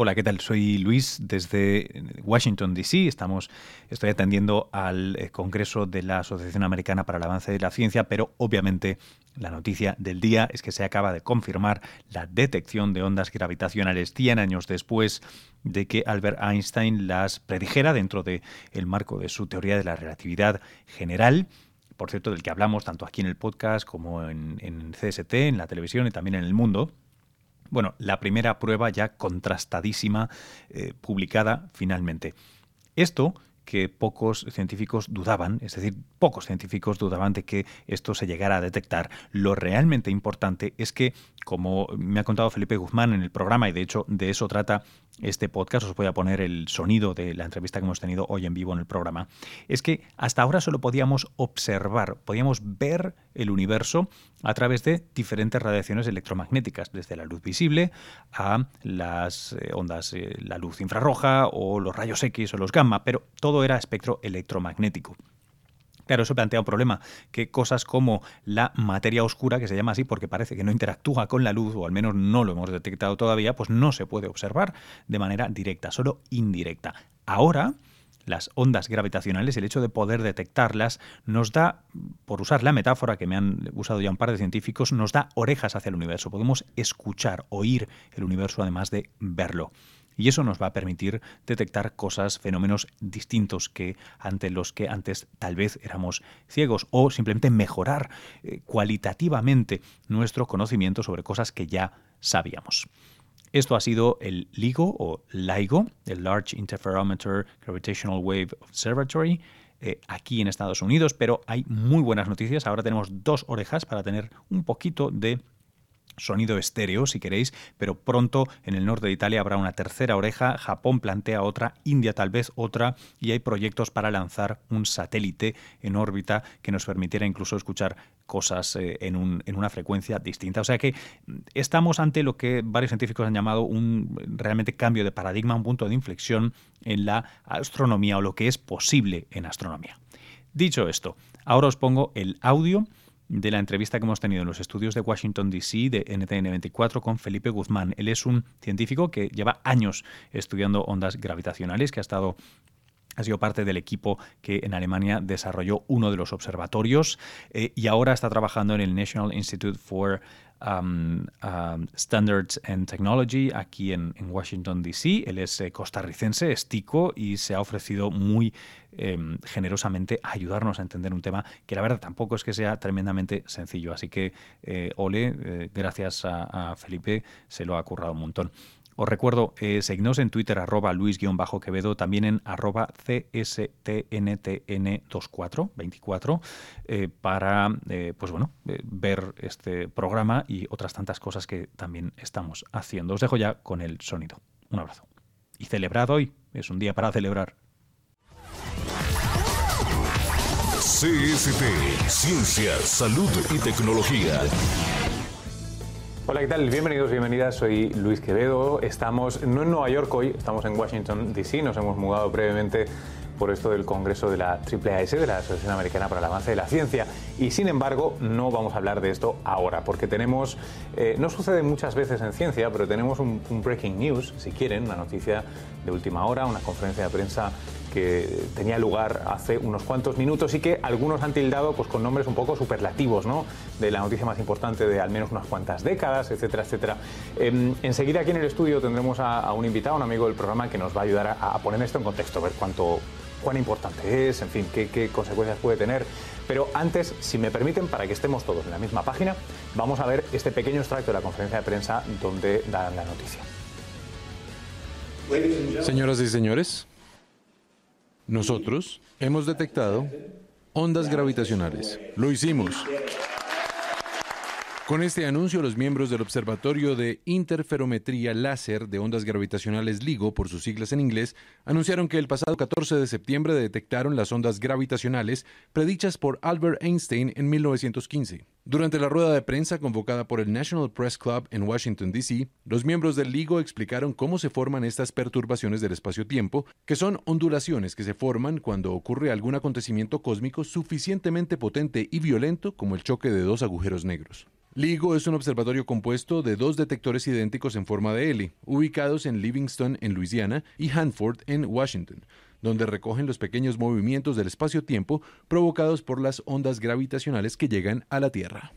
Hola, ¿qué tal? Soy Luis desde Washington, D.C. Estamos, estoy atendiendo al eh, Congreso de la Asociación Americana para el Avance de la Ciencia, pero obviamente la noticia del día es que se acaba de confirmar la detección de ondas gravitacionales 100 años después de que Albert Einstein las predijera dentro del el marco de su teoría de la relatividad general por cierto, del que hablamos tanto aquí en el podcast como en, en CST, en la televisión y también en el mundo. Bueno, la primera prueba ya contrastadísima, eh, publicada finalmente. Esto que pocos científicos dudaban, es decir, pocos científicos dudaban de que esto se llegara a detectar. Lo realmente importante es que, como me ha contado Felipe Guzmán en el programa, y de hecho de eso trata este podcast, os voy a poner el sonido de la entrevista que hemos tenido hoy en vivo en el programa, es que hasta ahora solo podíamos observar, podíamos ver el universo a través de diferentes radiaciones electromagnéticas, desde la luz visible a las eh, ondas, eh, la luz infrarroja o los rayos X o los gamma, pero todo era espectro electromagnético. Claro, eso plantea un problema, que cosas como la materia oscura, que se llama así porque parece que no interactúa con la luz, o al menos no lo hemos detectado todavía, pues no se puede observar de manera directa, solo indirecta. Ahora, las ondas gravitacionales, el hecho de poder detectarlas, nos da, por usar la metáfora que me han usado ya un par de científicos, nos da orejas hacia el universo. Podemos escuchar, oír el universo además de verlo y eso nos va a permitir detectar cosas, fenómenos distintos que ante los que antes tal vez éramos ciegos o simplemente mejorar eh, cualitativamente nuestro conocimiento sobre cosas que ya sabíamos. Esto ha sido el LIGO o LIGO, el Large Interferometer Gravitational Wave Observatory, eh, aquí en Estados Unidos, pero hay muy buenas noticias. Ahora tenemos dos orejas para tener un poquito de sonido estéreo, si queréis, pero pronto en el norte de Italia habrá una tercera oreja, Japón plantea otra, India tal vez otra, y hay proyectos para lanzar un satélite en órbita que nos permitiera incluso escuchar cosas eh, en, un, en, una frecuencia distinta. O sea que mm, estamos ante lo que varios científicos han llamado un realmente cambio de paradigma, un punto de inflexión en la astronomía o lo que es posible en astronomía. Dicho esto, ahora os pongo el audio de la entrevista que hemos tenido en los estudios de Washington, D.C. de NTN 24 con Felipe Guzmán. Él es un científico que lleva años estudiando ondas gravitacionales, que ha estado ha sido parte del equipo que en Alemania desarrolló uno de los observatorios eh, y ahora está trabajando en el National Institute for um, um, Standards and Technology aquí en, Washington, D.C. Él es eh, costarricense, es tico y se ha ofrecido muy em, generosamente a ayudarnos a entender un tema que la verdad tampoco es que sea tremendamente sencillo. Así que, eh, Ole, eh, gracias a Felipe, se lo ha currado un montón. Os recuerdo, eh, seguidnos en Twitter, arroba luis-quevedo, también en arroba cstntn24, eh, para eh, pues bueno, eh, ver este programa y otras tantas cosas que también estamos haciendo. Os dejo ya con el sonido. Un abrazo. Y celebrad hoy, es un día para celebrar. CST, Ciencia, Salud y Tecnología. Hola, ¿qué tal? Bienvenidos, bienvenidas. Soy Luis Quevedo. Estamos no en Nueva York hoy, estamos en Washington, D.C. Nos hemos mudado previamente por esto del Congreso de la AAAS, de la Asociación Americana para el Avance de la Ciencia. Y sin embargo, no vamos a hablar de esto ahora, porque tenemos, eh, no sucede muchas veces en ciencia, pero tenemos un, un, breaking news, si quieren, una noticia de última hora, una conferencia de prensa que tenía lugar hace unos cuantos minutos y que algunos han tildado pues, con nombres un poco superlativos, ¿no? de la noticia más importante de al menos unas cuantas décadas, etcétera, etcétera. Eh, enseguida aquí en el estudio tendremos a, un invitado, un amigo del programa, que nos va a ayudar a, poner esto en contexto, ver cuánto, cuán importante es, en fin, qué, qué consecuencias puede tener. Pero antes, si me permiten, para que estemos todos en la misma página, vamos a ver este pequeño extracto de la conferencia de prensa donde dan la noticia. Señoras y señores, nosotros hemos detectado ondas gravitacionales. Lo hicimos. Con este anuncio, los miembros del Observatorio de Interferometría Láser de Ondas Gravitacionales LIGO, por sus siglas en inglés, anunciaron que el pasado 14 de septiembre detectaron las ondas gravitacionales predichas por Albert Einstein en 1915. Durante la rueda de prensa convocada por el National Press Club en Washington, D.C., los miembros del LIGO explicaron cómo se forman estas perturbaciones del espacio-tiempo, que son ondulaciones que se forman cuando ocurre algún acontecimiento cósmico suficientemente potente y violento como el choque de dos agujeros negros. LIGO es un observatorio compuesto de dos detectores idénticos en forma de L, ubicados en Livingston, en Luisiana, y Hanford, en Washington, donde recogen los pequeños movimientos del espacio-tiempo provocados por las ondas gravitacionales que llegan a la Tierra.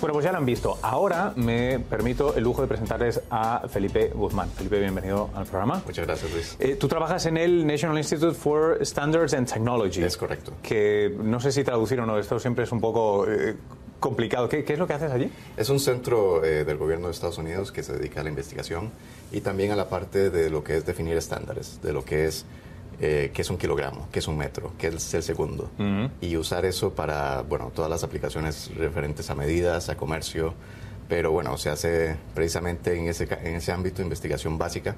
Bueno, pues ya lo han visto. Ahora me permito el lujo de presentarles a Felipe Guzmán. Felipe, bienvenido al programa. Muchas gracias, Luis. Eh, tú trabajas en el National Institute for Standards and Technology. Es correcto. Que no sé si traducir o no, esto siempre es un poco eh, complicado. ¿Qué, es lo que haces allí? Es un centro eh, del gobierno de Estados Unidos que se dedica a la investigación y también a la parte de lo que es definir estándares, de lo que es eh, qué es un kilogramo, qué es un metro, qué es el segundo. Y usar eso para, bueno, todas las aplicaciones referentes a medidas, a comercio, pero bueno, se hace precisamente en ese, en ese ámbito de investigación básica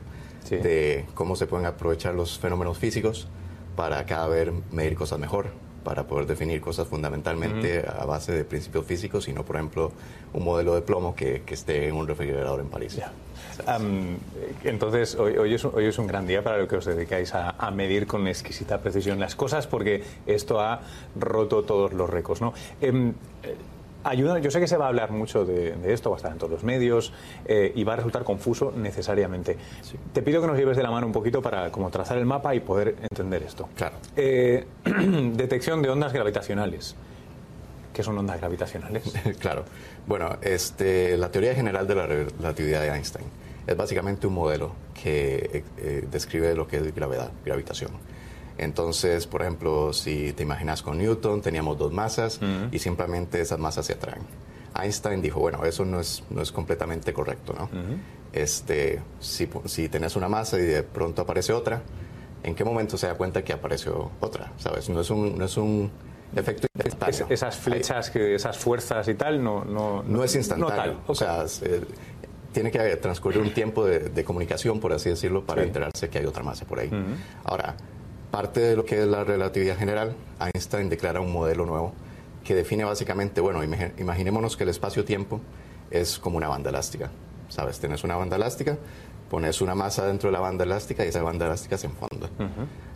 de cómo se pueden aprovechar los fenómenos físicos para cada vez medir cosas mejor para poder definir cosas fundamentalmente a base de principios físicos y no, por ejemplo, un modelo de plomo que, que esté en un refrigerador en París. entonces, hoy, hoy, es, hoy, es, un gran día para lo que os dedicáis a, a, medir con exquisita precisión las cosas, porque esto ha roto todos los récords. ¿no? Em, ayuda, yo sé que se va a hablar mucho de, esto, va a estar en todos los medios eh, y va a resultar confuso necesariamente. Te pido que nos lleves de la mano un poquito para como trazar el mapa y poder entender esto. Claro. Eh, detección de ondas gravitacionales. ¿Qué son ondas gravitacionales? claro. Bueno, este, la teoría general de la relatividad de Einstein es básicamente un modelo que eh, describe lo que es gravedad, gravitación. Entonces, por ejemplo, si te imaginas con Newton, teníamos dos masas y simplemente esas masas se atraen. Einstein dijo, bueno, eso no es, no es completamente correcto, ¿no? este, si, si tenés una masa y de pronto aparece otra, ¿en qué momento se da cuenta que apareció otra? ¿Sabes? No es un, no es un efecto instantáneo. esas flechas, que, esas fuerzas y tal, no... No, no, es instantáneo. O sea, tiene que transcurrir un tiempo de, comunicación, por así decirlo, para enterarse que hay otra masa por ahí. Ahora, parte de lo que es la relatividad general, Einstein declara un modelo nuevo que define básicamente, bueno, imaginémonos que el espacio-tiempo es como una banda elástica. ¿Sabes? Tienes una banda elástica, pones una masa dentro de la banda elástica y esa banda elástica se enfonda.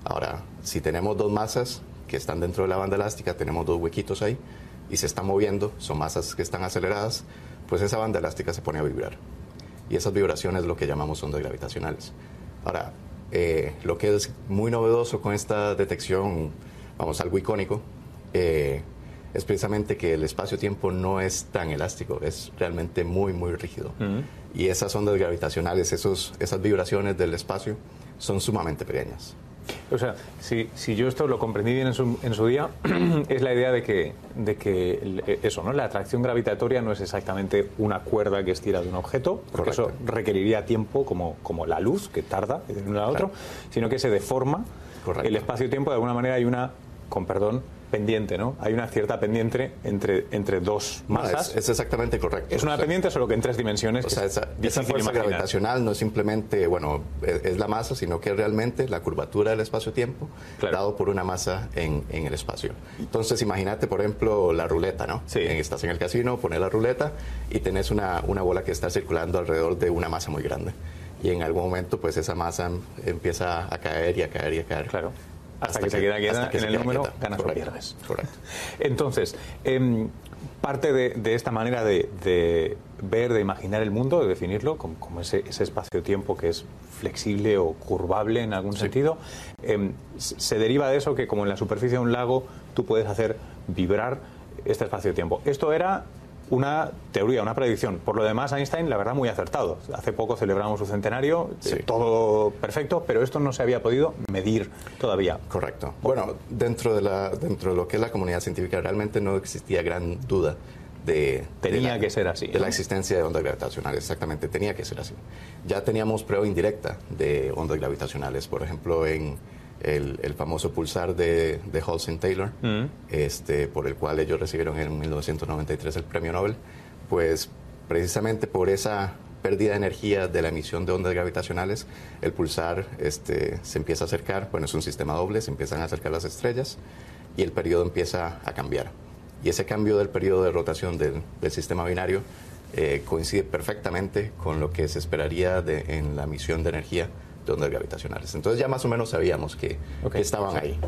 Ahora, si tenemos dos masas que están dentro de la banda elástica, tenemos dos huequitos ahí y se están moviendo, son masas que están aceleradas, pues esa banda elástica se pone a vibrar. Y esas vibraciones es lo que llamamos ondas gravitacionales. Ahora, eh, lo que es muy novedoso con esta detección, vamos, algo icónico, eh, es precisamente que el espacio-tiempo no es tan elástico, es realmente muy, muy rígido. Y esas ondas gravitacionales, esos, esas vibraciones del espacio, son sumamente pequeñas. O sea, si, si, yo esto lo comprendí bien en su, en su día, es la idea de que, de que eso, ¿no? La atracción gravitatoria no es exactamente una cuerda que estira de un objeto, porque eso requeriría tiempo como, como la luz, que tarda de uno a otro, sino que se deforma el espacio-tiempo, de alguna manera hay una, con perdón, pendiente, ¿no? Hay una cierta pendiente entre, entre dos masas. es, exactamente correcto. Es una pendiente, solo que en tres dimensiones. O sea, esa, fuerza gravitacional no es simplemente, bueno, es, la masa, sino que es realmente la curvatura del espacio-tiempo dado por una masa en, en, el espacio. Entonces, imagínate, por ejemplo, la ruleta, ¿no? Sí. Estás en el casino, pones la ruleta y tenés una, una bola que está circulando alrededor de una masa muy grande. Y en algún momento, pues esa masa empieza a caer y a caer y a caer. Claro hasta, que, se queda quieta en el número, ganas o pierdes. Entonces, em, parte de, esta manera de, ver, de imaginar el mundo, de definirlo como, ese, espacio-tiempo que es flexible o curvable en algún sentido, em, se deriva de eso que como en la superficie de un lago tú puedes hacer vibrar este espacio-tiempo. Esto era una teoría, una predicción. Por lo demás, Einstein, la verdad, muy acertado. Hace poco celebramos su centenario, eh, todo perfecto, pero esto no se había podido medir todavía. Correcto. Bueno, dentro de, la, dentro de lo que es la comunidad científica, realmente no existía gran duda de, tenía que ser así de la existencia de ondas gravitacionales exactamente tenía que ser así ya teníamos prueba indirecta de ondas gravitacionales por ejemplo en el, famoso pulsar de, de Halsey Taylor, mm. este, por el cual ellos recibieron en 1993 el premio Nobel, pues precisamente por esa pérdida de energía de la emisión de ondas gravitacionales, el pulsar este, se empieza a acercar, bueno, es un sistema doble, se empiezan a acercar las estrellas y el periodo empieza a cambiar. Y ese cambio del periodo de rotación del, sistema binario eh, coincide perfectamente con lo que se esperaría de, en la emisión de energía de ondas gravitacionales. Entonces ya más o menos sabíamos que, que estaban ahí.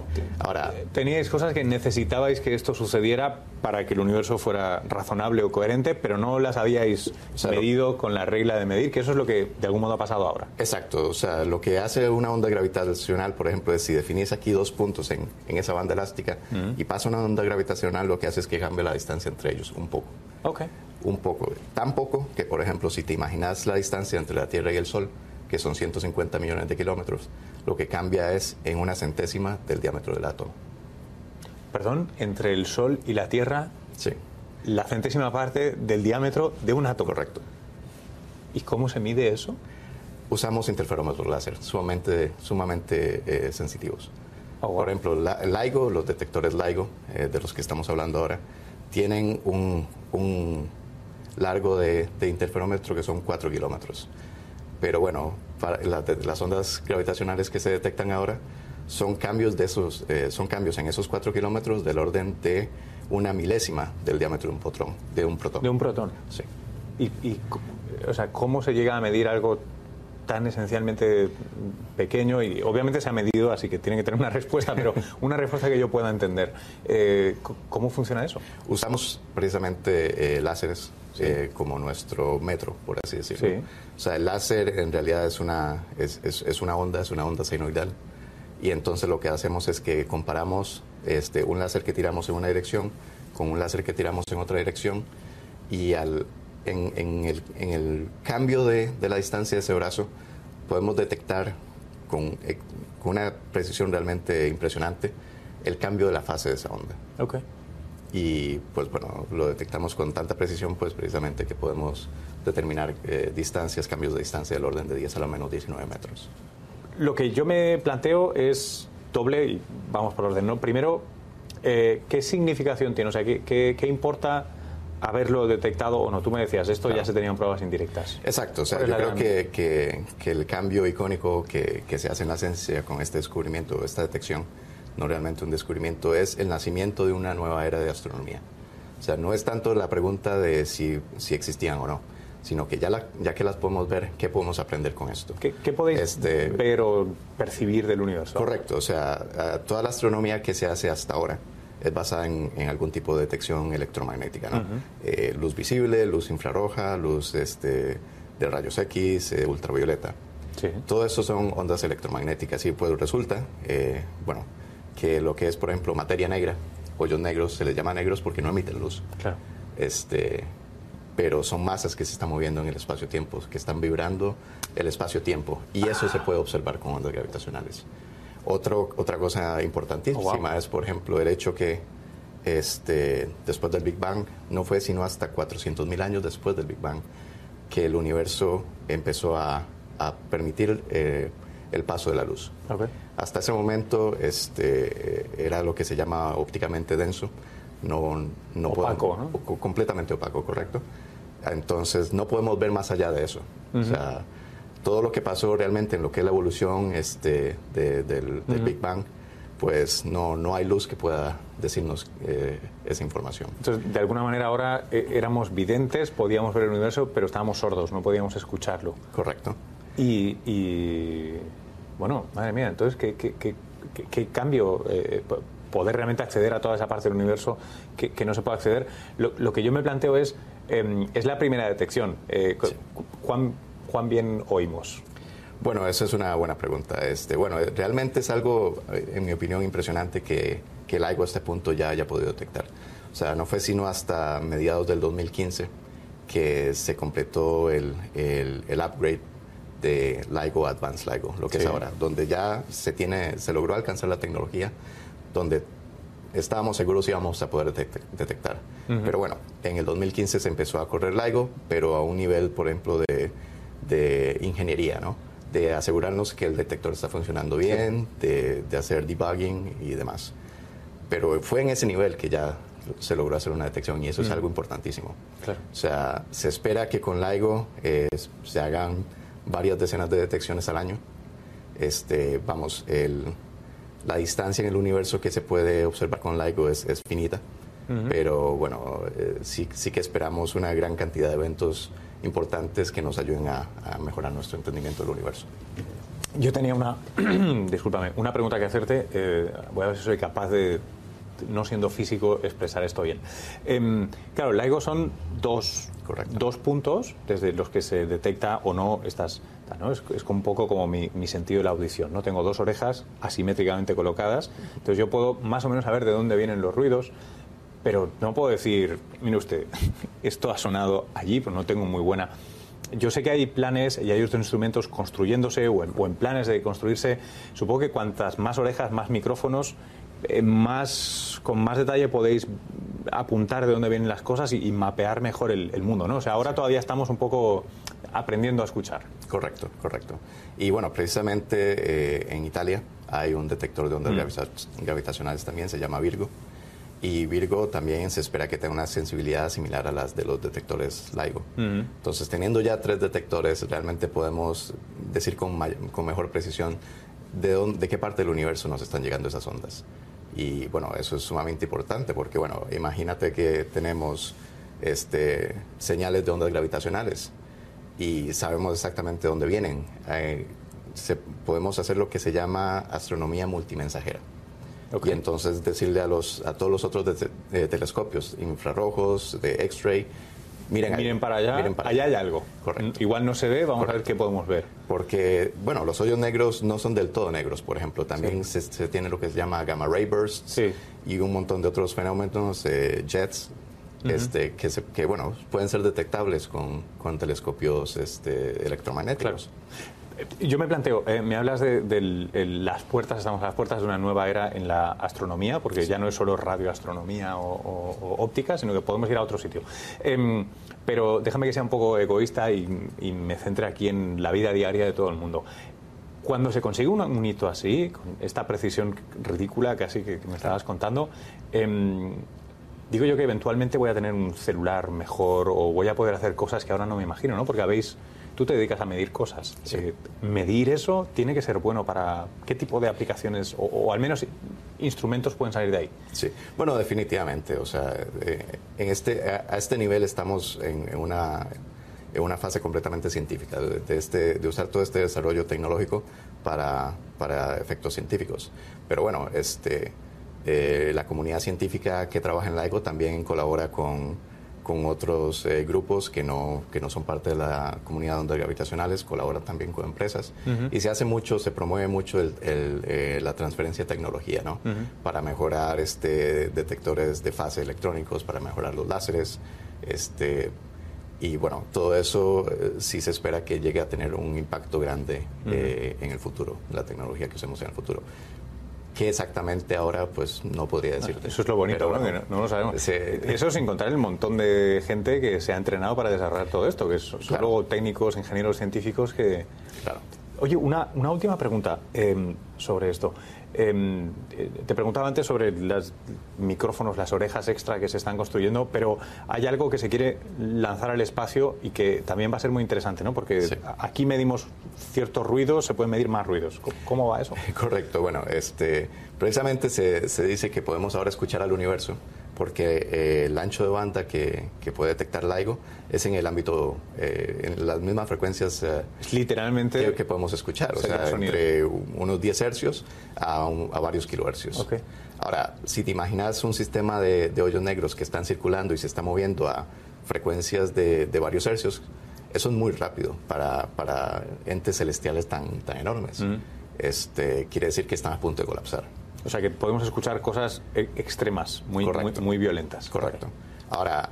Ahora, teníais cosas que necesitabais que esto sucediera para que el universo fuera razonable o coherente, pero no las habíais medido con la regla de medir, que eso es lo que de algún modo ha pasado ahora. Exacto, o sea, lo que hace una onda gravitacional, por ejemplo, es si definís aquí dos puntos en, en esa banda elástica y pasa una onda gravitacional, lo que hace es que cambie la distancia entre ellos un poco. Ok. Un poco, tan poco que, por ejemplo, si te imaginas la distancia entre la Tierra y el Sol, que son 150 millones de kilómetros, lo que cambia es en una centésima del diámetro del átomo. Perdón, entre el Sol y la Tierra, Sí, la centésima parte del diámetro de un átomo. correcto. ¿Y cómo se mide eso? Usamos interferómetros láser, sumamente, sumamente eh, sensitivos. Oh, wow. Por ejemplo, la- LIGO, los detectores LIGO, eh, de los que estamos hablando ahora, tienen un, un largo de, de interferómetro que son 4 kilómetros. Pero bueno, para la- de- las ondas gravitacionales que se detectan ahora son cambios, de esos, eh, son cambios en esos 4 kilómetros del orden de una milésima del diámetro de un protón. De un protón. De un protón. Sí. ¿Y, y o sea, cómo se llega a medir algo tan esencialmente pequeño? Y obviamente se ha medido, así que tiene que tener una respuesta, pero una respuesta que yo pueda entender. Eh, ¿Cómo funciona eso? Usamos precisamente eh, láseres eh, como nuestro metro, por así decirlo. Sí. O sea, el láser en realidad es una, es, es- es una onda, es una onda senoidal. Y entonces lo que hacemos es que comparamos este, un láser que tiramos en una dirección con un láser que tiramos en otra dirección y al, en, en el, en el cambio de, de la distancia de ese brazo podemos detectar con, eh, con una precisión realmente impresionante el cambio de la fase de esa onda Ok. y pues bueno, lo detectamos con tanta precisión pues precisamente que podemos determinar eh, distancias, cambios de distancia del orden de 10 a la menos 19 metros. Lo que yo me planteo es doble y vamos por orden. ¿no? Primero, eh, ¿qué significación tiene? O sea, ¿qué, qué, qué importa haberlo detectado o no? Tú me decías, esto ya Claro. se tenían pruebas indirectas. Exacto, o sea, ¿Cuál es yo creo que, que- que el cambio icónico que, que se hace en la ciencia con este descubrimiento, esta detección, no realmente un descubrimiento, es el nacimiento de una nueva era de astronomía. O sea, no es tanto la pregunta de si, si existían o no, sino que ya, la- ya que las podemos ver, ¿qué podemos aprender con esto? ¿Qué, qué podéis Este- ver o percibir del universo? Correcto, o sea, toda la astronomía que se hace hasta ahora es basada en, en algún tipo de detección electromagnética, ¿no? Eh, luz visible, luz infrarroja, luz este, de rayos X, eh, ultravioleta. Sí. Todo eso son ondas electromagnéticas y pues resulta, eh, bueno, que lo que es, por ejemplo, materia negra, hoyos negros, se les llama negros porque no emiten luz. Claro. Este, pero son masas que se están moviendo en el espacio-tiempo, que están vibrando el espacio-tiempo. Y eso se puede observar con ondas gravitacionales. Otro, otra cosa importantísima Oh, wow. es, por ejemplo, el hecho que este, después del Big Bang, no fue sino hasta 400.000 años después del Big Bang, que el universo empezó a, a permitir eh, el paso de la luz. Ok. Hasta ese momento este, era lo que se llama ópticamente denso, no, no Opaco, podemos- ¿no? co- completamente opaco, correcto. Entonces no podemos ver más allá de eso. O sea, todo lo que pasó realmente en lo que es la evolución este, de- del, del Big Bang, pues no, no hay luz que pueda decirnos eh, esa información. Entonces, de alguna manera ahora eh, éramos videntes, podíamos ver el universo, pero estábamos sordos, no podíamos escucharlo. Correcto. Y, y, bueno, madre mía, entonces, ¿qué, qué, qué- qué- cambio? eh, po- poder realmente acceder a toda esa parte del universo que, que no se puede acceder. Lo, lo que yo me planteo es, em, es la primera detección. Eh, cu- ¿cuán, cuán bien oímos? Bueno, esa es una buena pregunta. Este, bueno, eh, realmente es algo, eh, en mi opinión, impresionante que, que el LIGO a este punto ya haya podido detectar. O sea, no fue sino hasta mediados del 2015 que se completó el, el, el upgrade de LIGO Advanced LIGO, lo que Sí. es ahora, donde ya se, tiene, se logró alcanzar la tecnología donde estábamos seguros íbamos a poder detect- detectar. Pero bueno, en el 2015 se empezó a correr LIGO, pero a un nivel, por ejemplo, de, de ingeniería, ¿no? De asegurarnos que el detector está funcionando bien, de, de hacer debugging y demás. Pero fue en ese nivel que ya se logró hacer una detección y eso es algo importantísimo. Claro. O sea, se espera que con LIGO eh, se hagan varias decenas de detecciones al año. Este, vamos, el, la distancia en el universo que se puede observar con LIGO es, es finita, pero bueno, eh, sí, sí que esperamos una gran cantidad de eventos importantes que nos ayuden a, a mejorar nuestro entendimiento del universo. Yo tenía una, discúlpame, una pregunta que hacerte. Eh, voy a ver si soy capaz de, no siendo físico, expresar esto bien. Em, claro, LIGO son dos, dos puntos desde los que se detecta o no estas... ¿no? Es, es, un poco como mi, mi, sentido de la audición. ¿no? Tengo dos orejas asimétricamente colocadas, entonces yo puedo más o menos saber de dónde vienen los ruidos, pero no puedo decir, mire usted, esto ha sonado allí, pero no tengo muy buena yo sé que hay planes y hay otros instrumentos construyéndose o en, planes de construirse. Supongo que cuantas más orejas, más micrófonos, eh, más con más detalle podéis apuntar de dónde vienen las cosas y, mapear mejor el, mundo, ¿no? O sea, ahora todavía estamos un poco aprendiendo a escuchar. Correcto, correcto. Y bueno, precisamente eh, en Italia hay un detector de ondas mm. gravitacionales también, se llama Virgo y Virgo también se espera que tenga una sensibilidad similar a las de los detectores LIGO. Entonces, teniendo ya tres detectores, realmente podemos decir con, con mejor precisión de, dónde, de qué parte del universo nos están llegando esas ondas. Y bueno, eso es sumamente importante porque, bueno, imagínate que tenemos este, señales de ondas gravitacionales y sabemos exactamente dónde vienen. Eh, podemos hacer lo que se llama astronomía multimensajera. Y entonces decirle a, los, a todos los otros de, telescopios, infrarrojos, de X-ray, miren, miren para allá, miren para allá hay algo. Correcto. Igual no se ve, vamos a ver qué podemos ver. Porque, bueno, los hoyos negros no son del todo negros, por ejemplo. También se, tiene lo que se llama gamma ray bursts y un montón de otros fenómenos, eh, jets, este, que, que, bueno, pueden ser detectables con, con telescopios este, electromagnéticos. Yo me planteo, eh, me hablas de, las puertas, estamos a las puertas de una nueva era en la astronomía, porque ya no es solo radioastronomía o, óptica, sino que podemos ir a otro sitio. Em, pero déjame que sea un poco egoísta y, me centre aquí en la vida diaria de todo el mundo. Cuando se consigue un, hito así, con esta precisión ridícula casi que, que me estabas contando, em, digo yo que eventualmente voy a tener un celular mejor o voy a poder hacer cosas que ahora no me imagino, ¿no? Porque habéis tú te dedicas a medir cosas. Eh, medir eso tiene que ser bueno para qué tipo de aplicaciones o, al menos instrumentos pueden salir de ahí. Sí, bueno, definitivamente. O sea, eh, en este, a, este nivel estamos en, una, en una fase completamente científica, de, este, de usar todo este desarrollo tecnológico para, para efectos científicos. Pero bueno, este, eh, la comunidad científica que trabaja en LIGO también colabora con con otros eh, grupos que no, que no son parte de la comunidad de ondas gravitacionales, colaboran también con empresas. Y se hace mucho, se promueve mucho el, eh, la transferencia de tecnología, ¿no? Para mejorar este, detectores de fase electrónicos, para mejorar los láseres. Este, y bueno, todo eso eh, sí se espera que llegue a tener un impacto grande en el futuro, la tecnología que usemos en el futuro. ¿Qué exactamente ahora? Pues no podría decirte. Eso es lo bonito, ¿no? no, lo sabemos. Eso sin contar el montón de gente que se ha entrenado para desarrollar todo esto, que son luego técnicos, ingenieros científicos que... Claro. Oye, una, una última pregunta em, sobre esto. Em, eh, te preguntaba antes sobre los micrófonos, las orejas extra que se están construyendo, pero hay algo que se quiere lanzar al espacio y que también va a ser muy interesante, ¿no? Porque aquí medimos ciertos ruidos, se pueden medir más ruidos. ¿Cómo va eso? Correcto, bueno, este, precisamente se, se dice que podemos ahora escuchar al universo porque eh, el ancho de banda que, que, puede detectar LIGO es en el ámbito, eh, en las mismas frecuencias eh, literalmente que, podemos escuchar, o sea, entre unos 10 hercios a, a varios kilohercios. Ahora, si te imaginas un sistema de, de, hoyos negros que están circulando y se está moviendo a frecuencias de, de varios hercios, eso es muy rápido para, para entes celestiales tan, tan enormes. Mm. Este, quiere decir que están a punto de colapsar. O sea que podemos escuchar cosas e-, extremas, muy, muy, violentas. Correcto. Ahora,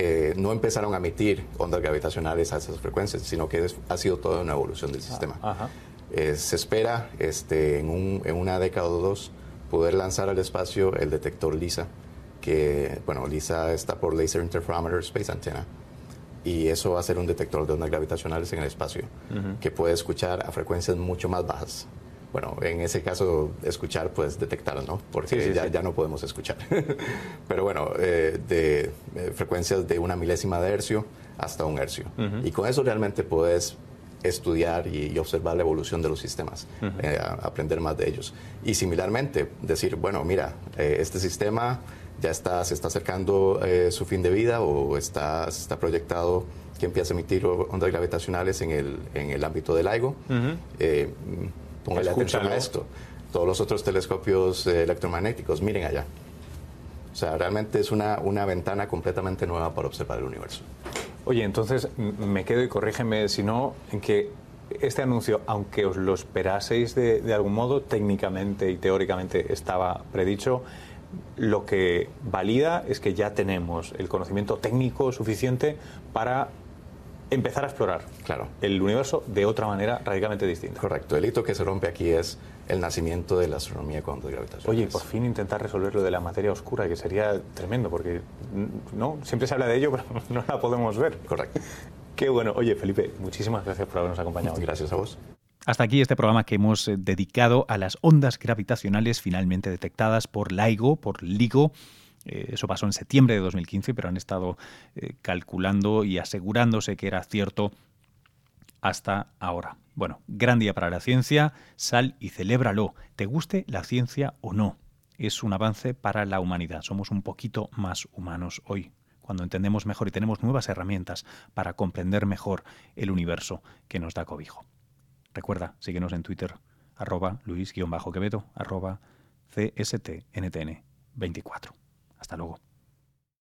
eh, no empezaron a emitir ondas gravitacionales a esas frecuencias, sino que ha sido toda una evolución del sistema. Ah, eh, se espera este, en, un, en, una década o dos poder lanzar al espacio el detector LISA, que, bueno, LISA está por Laser Interferometer Space Antenna, y eso va a ser un detector de ondas gravitacionales en el espacio, que puede escuchar a frecuencias mucho más bajas bueno, en ese caso escuchar, pues detectar, ¿no? Porque ya, ya, no podemos escuchar. Pero bueno, eh, de eh, frecuencias de una milésima de hercio hasta un hercio. Y con eso realmente puedes estudiar y, observar la evolución de los sistemas, eh, aprender más de ellos. Y similarmente, decir, bueno, mira, este sistema ya está, se está acercando eh, su fin de vida o está, está proyectado que empiece a emitir ondas gravitacionales en el, en el ámbito del LIGO. Eh, póngale atención a esto. Todos los otros telescopios electromagnéticos, miren allá. O sea, realmente es una, una ventana completamente nueva para observar el universo. Oye, entonces me quedo y corrígeme si no, en que este anuncio, aunque os lo esperaseis de, de algún modo, técnicamente y teóricamente estaba predicho, lo que valida es que ya tenemos el conocimiento técnico suficiente para empezar a explorar claro. el universo de otra manera radicalmente distinta. Correcto. El hito que se rompe aquí es el nacimiento de la astronomía con ondas gravitacionales. Oye, por fin intentar resolver lo de la materia oscura, que sería tremendo, porque no siempre se habla de ello, pero no la podemos ver. Correcto. Qué bueno. Oye, Felipe, muchísimas gracias por habernos acompañado. Gracias a vos. Hasta aquí este programa que hemos eh, dedicado a las ondas gravitacionales finalmente detectadas por LIGO, por LIGO. Eh, eso pasó en septiembre de 2015, pero han estado eh, calculando y asegurándose que era cierto hasta ahora. Bueno, gran día para la ciencia, sal y celébralo, te guste la ciencia o no. Es un avance para la humanidad, somos un poquito más humanos hoy, cuando entendemos mejor y tenemos nuevas herramientas para comprender mejor el universo que nos da cobijo. Recuerda, síguenos en Twitter, arroba luis-quevedo, arroba cstntn24. Hasta luego.